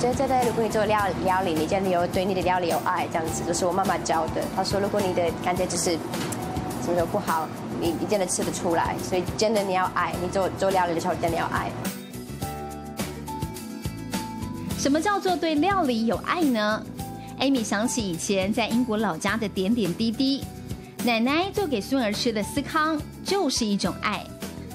觉得真的，如果你做料料理，你真的有对你的料理有爱，这样子，就是我妈妈教的。她说，如果你的感觉就是什么都不好，你你真的吃得出来。所以真的你要爱，你做做料理的时候真的要爱。什么叫做对料理有爱呢？Amy 想起以前在英国老家的点点滴滴，奶奶做给孙儿吃的司康就是一种爱。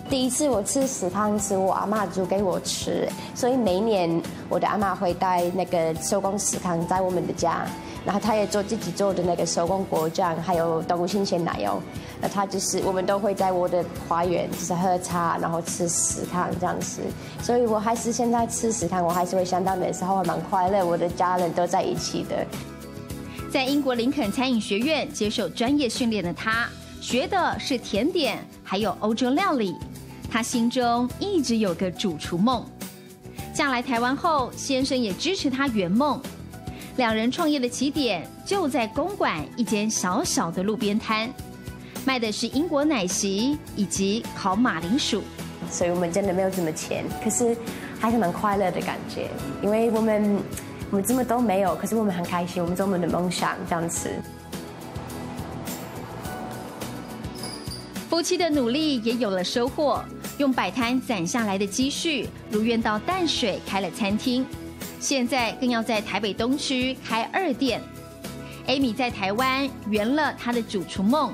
第一次我吃司康是我阿妈煮给我吃，所以每年我的阿妈会带那个手工司康在我们的家，然后她也做自己做的那个手工果酱，还有动物新鲜奶油。那她就是我们都会在我的花园就是喝茶，然后吃司康这样子。所以我还是现在吃司康，我还是会想到那时候还蛮快乐，我的家人都在一起的。在英国林肯餐饮学院接受专业训练的他，学的是甜点，还有欧洲料理。他心中一直有个主厨梦，嫁来台湾后，先生也支持他圆梦。两人创业的起点就在公馆一间小小的路边摊，卖的是英国奶昔以及烤马铃薯。所以我们真的没有什么钱，可是还是蛮快乐的感觉，因为我们我们什么都没有，可是我们很开心，我们做我们的梦想这样子。夫妻的努力也有了收获。用摆摊攒下来的积蓄，如愿到淡水开了餐厅，现在更要在台北东区开二店。Amy 在台湾圆了她的主厨梦，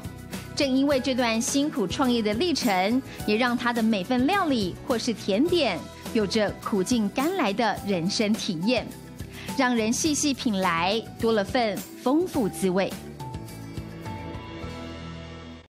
正因为这段辛苦创业的历程，也让她的每份料理或是甜点，有着苦尽甘来的人生体验，让人细细品来，多了份丰富滋味。